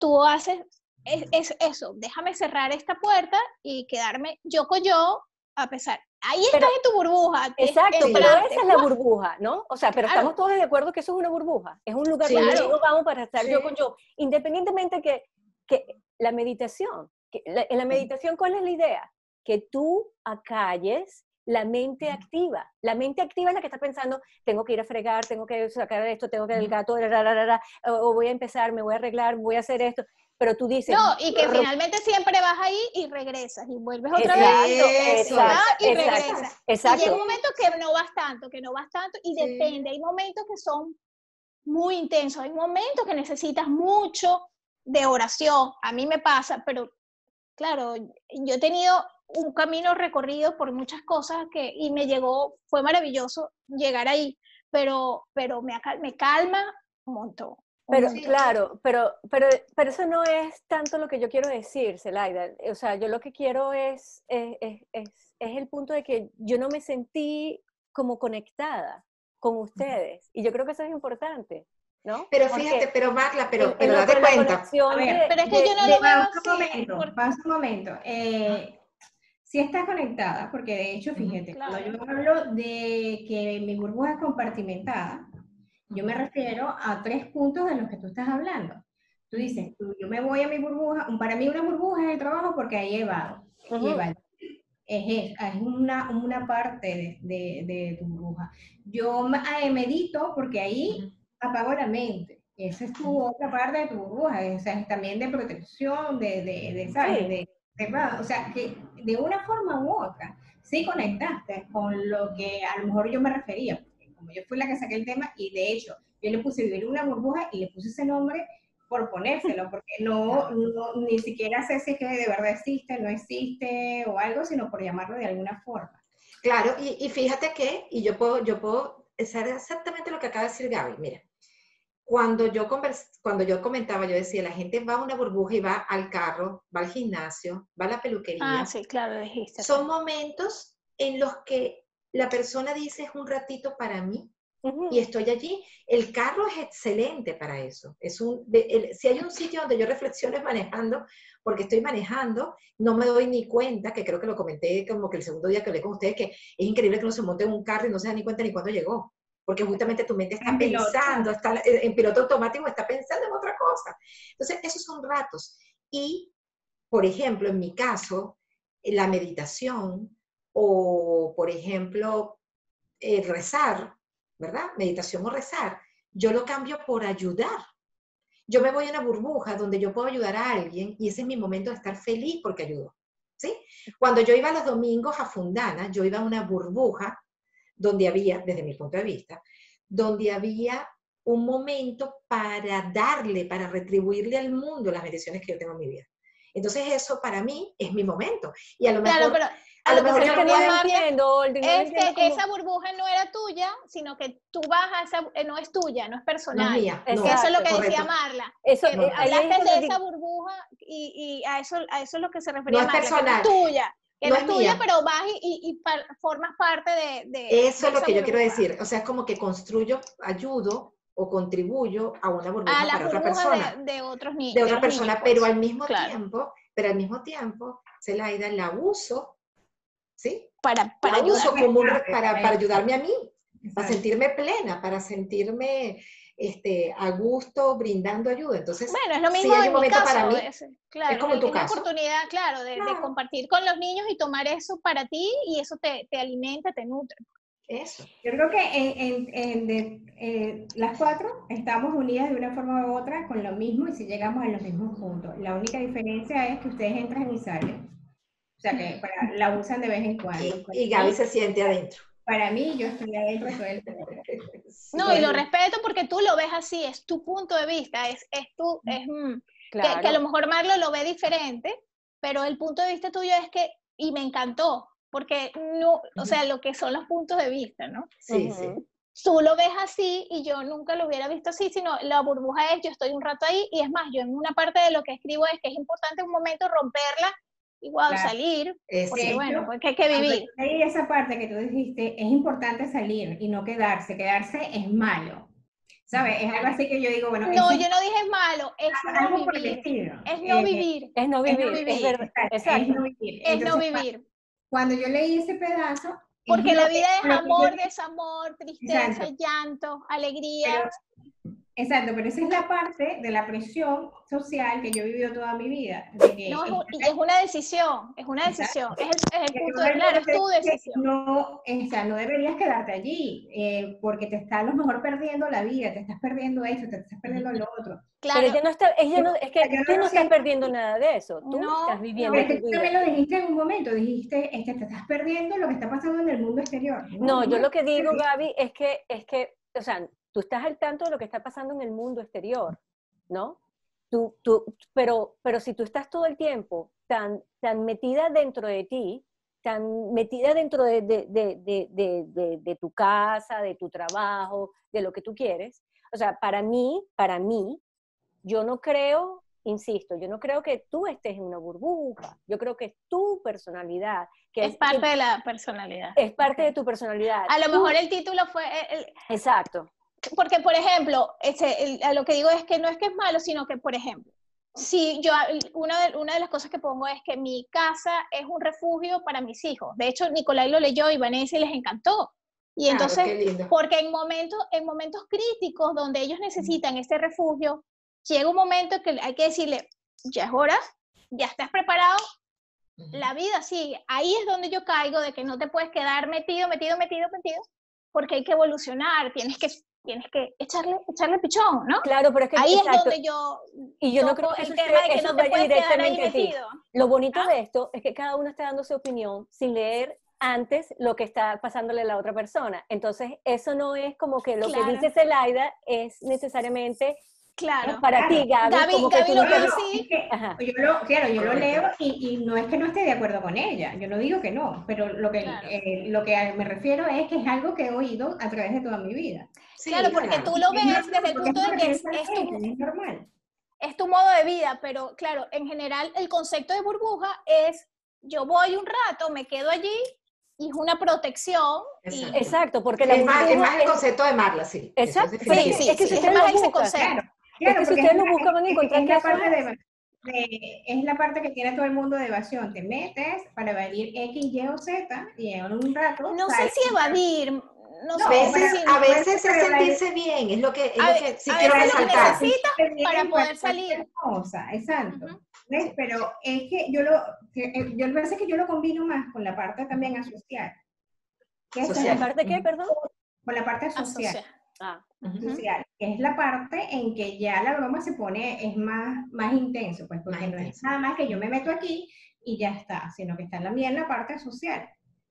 tú haces es, es, eso, déjame cerrar esta puerta y quedarme yo con yo a pesar. Ahí estás en tu burbuja. Exacto, pero esa es la burbuja, ¿no? O sea, pero estamos todos de acuerdo que eso es una burbuja. Es un lugar donde nos vamos para estar yo con yo. Independientemente que, que la meditación, que en la meditación, ¿cuál es la idea? Que tú acalles la mente activa. La mente activa es la que está pensando, tengo que ir a fregar, tengo que sacar esto, tengo que ir al gato, o voy a empezar, me voy a arreglar, voy a hacer esto pero tú dices... No, y que finalmente siempre vas ahí y regresas y vuelves otra vez y regresas. Exacto. Y llega un momento que no vas tanto, que no vas tanto y depende, hay momentos que son muy intensos, hay momentos que necesitas mucho de oración, a mí me pasa, pero claro, yo he tenido un camino recorrido por muchas cosas que, y me llegó, fue maravilloso llegar ahí, pero, pero me, me calma un montón. Pero claro, pero, pero, pero eso no es tanto lo que yo quiero decir, Zelaida. O sea, yo lo que quiero es, es, es, es, el punto de que yo no me sentí como conectada con ustedes. Y yo creo que eso es importante. ¿No? Pero fíjate, pero Marla, pero, pero date cuenta. pero es que yo no lo veo un momento, un momento. Eh, si está conectada, porque de hecho, fíjate, cuando yo hablo de que mi burbuja es compartimentada, Yo me refiero a tres puntos de los que tú estás hablando. Tú dices, yo me voy a mi burbuja, para mí una burbuja es el trabajo porque ahí evado. Es, es, una, una parte de, de, tu burbuja. Yo eh, medito porque ahí apago la mente. Esa es tu otra parte de tu burbuja, o sea, también de protección, de, de, de ¿sabes? De, o sea, que de una forma u otra, sí conectaste con lo que a lo mejor yo me refería, como yo fui la que saqué el tema, y de hecho, yo le puse vivir una burbuja y le puse ese nombre por ponérselo, porque no, ni siquiera sé si es que de verdad existe, no existe o algo, sino por llamarlo de alguna forma. Claro, y, y fíjate que, y yo puedo, yo puedo hacer exactamente lo que acaba de decir Gaby, mira, cuando yo, cuando yo comentaba, yo decía, la gente va a una burbuja y va al carro, va al gimnasio, va a la peluquería. Ah, sí, claro, dijiste. Son momentos en los que la persona dice, es un ratito para mí, y estoy allí. El carro es excelente para eso. Es un, si hay un sitio donde yo reflexiono es manejando, porque estoy manejando, no me doy ni cuenta, que creo que lo comenté como que el segundo día que hablé con ustedes, que es increíble que uno se monte en un carro y no se da ni cuenta ni cuándo llegó porque justamente tu mente está pensando, está en piloto automático, está pensando en otra cosa. Entonces, esos son ratos. Y, por ejemplo, en mi caso, la meditación o, por ejemplo, eh, rezar, ¿verdad? Meditación o rezar, yo lo cambio por ayudar. Yo me voy a una burbuja donde yo puedo ayudar a alguien y ese es mi momento de estar feliz porque ayudo. ¿Sí? Cuando yo iba los domingos a Fundana, yo iba a una burbuja donde había, desde mi punto de vista, donde había un momento para darle, para retribuirle al mundo las bendiciones que yo tengo en mi vida. Entonces eso para mí es mi momento. Y a lo mejor... Claro, a, lo, mejor yo no entiendo, es que esa burbuja no era tuya, sino que tú vas a esa, eh, no es tuya, no es personal. No mía, es eso es lo que decía Marla. Eso, que hablaste de esa burbuja y, y, a, eso, a eso es lo que se refería no Marla, es personal. Que no es tuya que no, es tuya, pero vas y, formas parte de... Eso es lo que yo quiero decir. O sea, es como que construyo, ayudo o contribuyo a una burbuja para otra persona. De, otros niños. De otra persona, pero al mismo tiempo, pero al mismo tiempo, se la ida la uso, ¿sí? Para, para, para, para ayudarme a mí, para sentirme plena, para sentirme este, a gusto, brindando ayuda. Entonces, bueno, es lo mismo hay un momento para mí. Es, claro, como en tu caso. oportunidad, claro de, compartir con los niños y tomar eso para ti y eso te, te alimenta, te nutre. Eso. Yo creo que en, en, en eh, las cuatro estamos unidas de una forma u otra con lo mismo y si llegamos a los mismos puntos. La única diferencia es que ustedes entran y salen. O sea, que para, la usan de vez en cuando. Y, y Gaby se siente adentro para mí yo estoy adentro todo el No, y lo respeto porque tú lo ves así, es tu punto de vista, es, es tu, es, mm, que, a lo mejor Marlo lo ve diferente, pero el punto de vista tuyo es que, y me encantó, porque no, o sea, lo que son los puntos de vista, ¿no? Sí, sí. Tú lo ves así y yo nunca lo hubiera visto así, sino la burbuja es, yo estoy un rato ahí y es más, yo en una parte de lo que escribo es que es importante un momento romperla igual salir, porque bueno, porque hay que vivir. Ahí esa parte que tú dijiste, es importante salir y no quedarse, quedarse es malo. ¿Sabes? Es algo así que yo digo, bueno. No, yo no dije es malo, es no vivir. Es no vivir. Es no vivir, es, verdad. Es no vivir. Es no vivir. Cuando yo leí ese pedazo. Porque la vida es amor, desamor, tristeza, llanto, alegría. Exacto, pero esa es la parte de la presión social que yo he vivido toda mi vida. no, y es una decisión, es una decisión, es el, es el punto de claro, es tu decisión. No, o sea, no deberías quedarte allí, eh, porque te estás a lo mejor perdiendo la vida, te estás perdiendo esto, te estás perdiendo lo otro. Claro. Pero ella no está, ella no, es que tú no estás perdiendo nada de eso, tú no, estás viviendo no, Tú también lo dijiste en un momento, dijiste, este, te estás perdiendo lo que está pasando en el mundo exterior. No, yo lo que digo, Gaby, es que, es que, o sea, tú estás al tanto de lo que está pasando en el mundo exterior, ¿no? Tú, tú, pero, pero si tú estás todo el tiempo tan, tan metida dentro de ti, tan metida dentro de, de, de, de, tu casa, de tu trabajo, de lo que tú quieres, o sea, para mí, para mí, yo no creo, insisto, yo no creo que tú estés en una burbuja, yo creo que es tu personalidad. Que es, parte de la personalidad. Es parte de tu personalidad. A lo mejor el título fue... El, Exacto porque, por ejemplo, este, lo que digo es que no es que es malo, sino que, por ejemplo, si yo, una de, una de las cosas que pongo es que mi casa es un refugio para mis hijos. De hecho, Nicolai lo leyó y Vanessa les encantó. Y entonces, porque en momentos, en momentos críticos donde ellos necesitan ese refugio, llega un momento que hay que decirle, ya es hora, ya estás preparado, la vida sigue. Ahí es donde yo caigo de que no te puedes quedar metido, metido, metido, metido, porque hay que evolucionar, tienes que tienes que echarle, echarle pichón, ¿no? Claro, pero es que ahí es donde yo y yo no creo que eso, tema de que no te vaya directamente a ti. Lo bonito ¿Ah? de esto es que cada uno está dando su opinión sin leer antes lo que está pasándole a la otra persona. Entonces, eso no es como que lo que dice Zelaida es necesariamente Claro. Para ti, Gaby, como que lo así. Yo lo, claro, yo lo leo y, y, no es que no esté de acuerdo con ella, yo no digo que no, pero lo que, eh, lo que me refiero es que es algo que he oído a través de toda mi vida. claro, porque tú lo ves desde el punto de que es, es, tu, es normal. es tu modo de vida, pero claro, en general el concepto de burbuja es yo voy un rato, me quedo allí y es una protección. Exacto, porque es, más, es más el concepto de Marla, sí. Exacto, sí, sí, es que si es más ese concepto. Claro, es que si ustedes lo a encontrar es la, parte de, es la parte que tiene todo el mundo de evasión. Te metes para evadir X, Y o Z y en un rato... No sé si evadir, no, a veces, a veces es sentirse bien, es lo que, es lo que sí quiero resaltar. Que para poder salir. Cosa, exacto. ¿Ves? Pero es que yo lo, eh, yo lo que yo lo combino más con la parte también asocial. ¿Qué ¿La parte qué, perdón? Con la parte social. Ah. social, que es la parte en que ya la broma se pone, es más, más intenso, pues porque no es nada más que yo me meto aquí y ya está, sino que está también la parte social,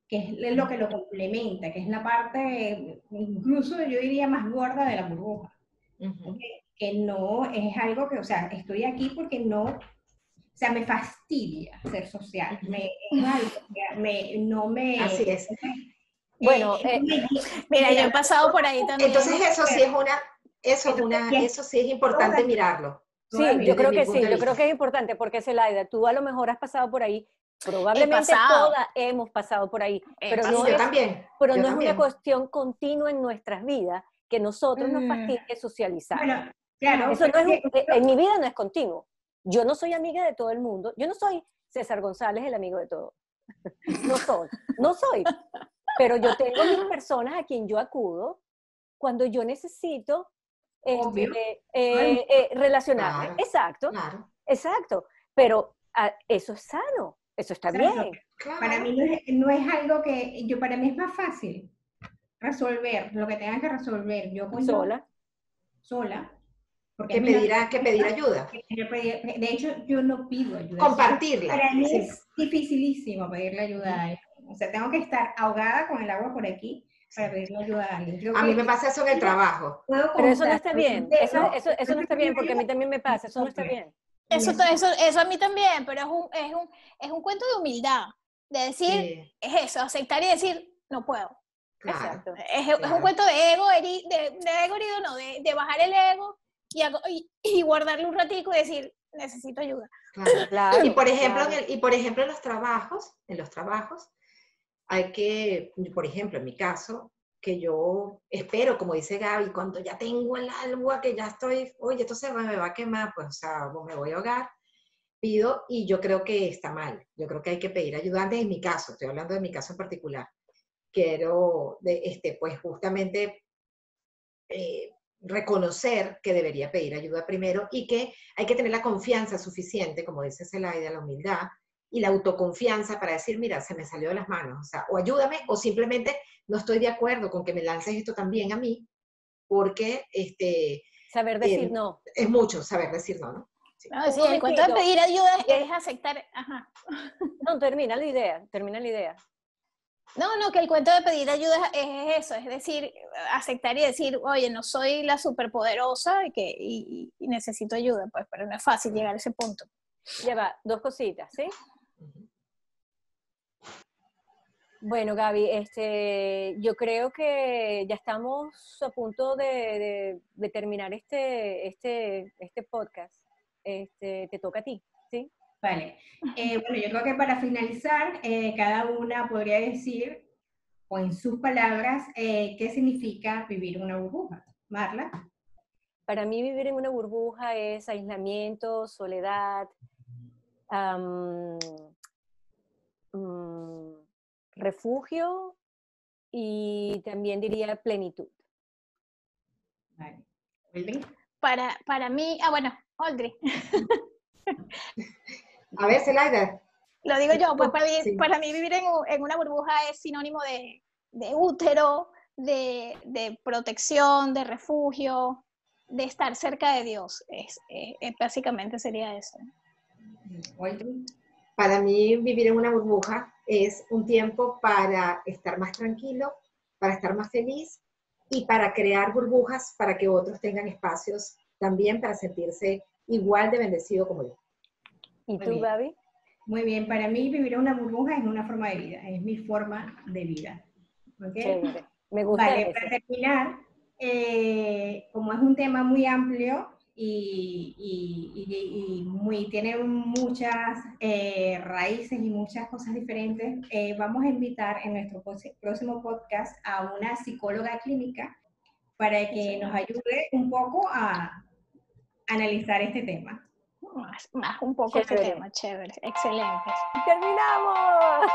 que es lo que lo complementa, que es la parte, incluso yo diría más gorda de la burbuja. Que no es algo que, o sea, estoy aquí porque no, o sea, me fastidia ser social, me, es algo, me, no me... Así es. Bueno, eh, mira, yo he pasado por ahí también. Entonces eso sí es una, eso es una, eso sí es importante mirarlo. Sí, yo creo que sí, yo creo que es importante porque Zelaida, tú a lo mejor has pasado por ahí, probablemente todas hemos pasado por ahí, pero no, es, también, pero no es una cuestión continua en nuestras vidas que nosotros nos mm. fastidie socializar. claro, eso no es, en mi vida no es continuo. Yo no soy amiga de todo el mundo, yo no soy César González el amigo de todos. No soy, no soy. Pero yo tengo mis personas a quien yo acudo cuando yo necesito este, eh, eh, relacionarme. exacto, exacto. Pero ah, eso es sano, eso está bien. Para mí no es, algo que, yo para mí es más fácil resolver lo que tenga que resolver yo sola. sola. Porque que pedirá que pedir ayuda. De hecho, yo no pido ayuda. Compartirla. Para mí es dificilísimo pedirle ayuda a o sea, tengo que estar ahogada con el agua por aquí para pedirle ayuda a alguien. a mí me pasa eso en el trabajo. Pero eso no está bien, eso, eso, eso no está bien porque a mí también me pasa, eso no está bien. Eso, eso, eso a mí también, pero es un, es un, es un cuento de humildad, de decir, es eso, aceptar y decir, no puedo. Exacto. Es, es, un cuento de ego, de, de ego herido, no, de, de, bajar el ego y, y, y, guardarle un ratico y decir, necesito ayuda. Claro, y por ejemplo, en el, y por ejemplo en los trabajos, en los trabajos, hay que, por ejemplo, en mi caso, que yo espero, como dice Gaby, cuando ya tengo el agua, que ya estoy, oye, esto se me va a quemar, pues, o sea, me voy a ahogar, pido y yo creo que está mal. Yo creo que hay que pedir ayuda en mi caso, estoy hablando de mi caso en particular. Quiero, de, este, pues, justamente eh, reconocer que debería pedir ayuda primero y que hay que tener la confianza suficiente, como dice Celaida, la humildad, y la autoconfianza para decir, mira, se me salió de las manos, o sea, o ayúdame, o simplemente no estoy de acuerdo con que me lances esto también a mí, porque este... Saber decir no. Es mucho saber decir no, ¿no? Sí. No, sí, el cuento de pedir ayuda es aceptar, ajá. No, termina la idea, termina la idea. No, no, que el cuento de pedir ayuda es eso, es decir, aceptar y decir, oye, no soy la superpoderosa y, que, y, y necesito ayuda, pues, pero no es fácil llegar a ese punto. Lleva dos cositas, ¿sí? Bueno, Gaby, este, yo creo que ya estamos a punto de, terminar este, este, este podcast. Este, te toca a ti, ¿sí? Vale. Eh, bueno, yo creo que para finalizar, eh, cada una podría decir, o en sus palabras, eh, qué significa vivir una burbuja. Marla. Para mí vivir en una burbuja es aislamiento, soledad, um, refugio y también diría plenitud. Vale. Para, para mí, ah, bueno, Audrey. A ver, Zelaida. Lo digo yo, pues para mí, para mí vivir en, una burbuja es sinónimo de, útero, de, protección, de refugio, de estar cerca de Dios. Es, básicamente sería eso. Para mí vivir en una burbuja es un tiempo para estar más tranquilo, para estar más feliz y para crear burbujas para que otros tengan espacios también para sentirse igual de bendecido como yo. ¿Y tú, Gaby? Muy bien, para mí vivir en una burbuja es una forma de vida, es mi forma de vida. Me gusta. Vale, para terminar, eh, como es un tema muy amplio y, muy, tiene muchas eh, raíces y muchas cosas diferentes, eh, vamos a invitar en nuestro próximo podcast a una psicóloga clínica para que nos ayude un poco a analizar este tema más, más un poco este tema, chévere, excelente. ¡Terminamos!